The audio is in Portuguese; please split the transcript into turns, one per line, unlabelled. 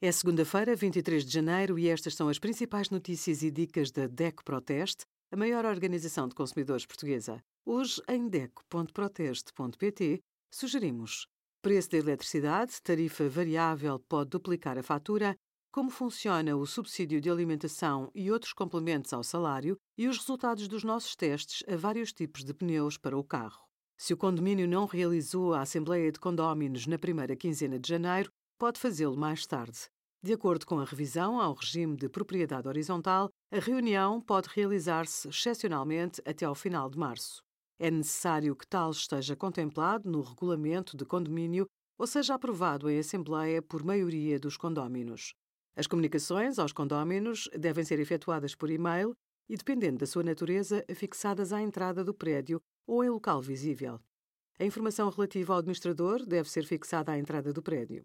É segunda-feira, 23 de janeiro, e estas são as principais notícias e dicas da DECO Proteste, a maior organização de consumidores portuguesa. Hoje, em DECO.proteste.pt, sugerimos preço da eletricidade, tarifa variável pode duplicar a fatura, como funciona o subsídio de alimentação e outros complementos ao salário e os resultados dos nossos testes a vários tipos de pneus para o carro. Se o condomínio não realizou a Assembleia de Condóminos na primeira quinzena de janeiro, pode fazê-lo mais tarde. De acordo com a revisão ao regime de propriedade horizontal, a reunião pode realizar-se excepcionalmente até ao final de março. É necessário que tal esteja contemplado no regulamento de condomínio ou seja aprovado em Assembleia por maioria dos condóminos. As comunicações aos condóminos devem ser efetuadas por e-mail e, dependendo da sua natureza, fixadas à entrada do prédio ou em local visível. A informação relativa ao administrador deve ser fixada à entrada do prédio.